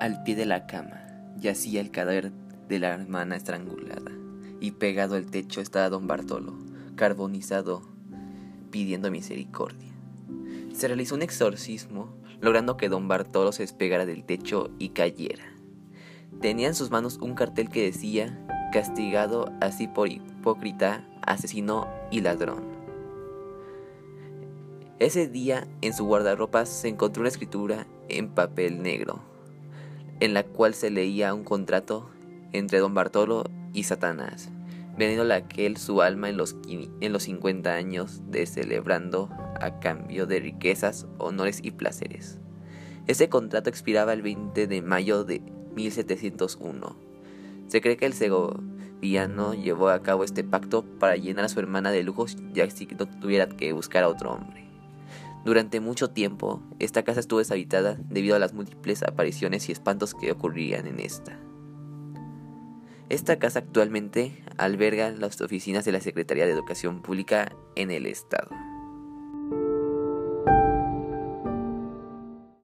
Al pie de la cama yacía el cadáver de la hermana estrangulada y pegado al techo estaba don Bartolo, carbonizado, pidiendo misericordia. Se realizó un exorcismo, logrando que don Bartolo se despegara del techo y cayera. Tenía en sus manos un cartel que decía, castigado así por hipócrita, asesino y ladrón. Ese día en su guardarropa se encontró una escritura en papel negro, en la cual se leía un contrato entre don Bartolo y Satanás, vendiéndole a aquel su alma en los, en los 50 años de celebrando a cambio de riquezas, honores y placeres. Ese contrato expiraba el 20 de mayo de 1701. Se cree que el segoviano llevó a cabo este pacto para llenar a su hermana de lujos ya que no tuviera que buscar a otro hombre. Durante mucho tiempo, esta casa estuvo deshabitada debido a las múltiples apariciones y espantos que ocurrían en esta. Esta casa actualmente alberga las oficinas de la Secretaría de Educación Pública en el Estado.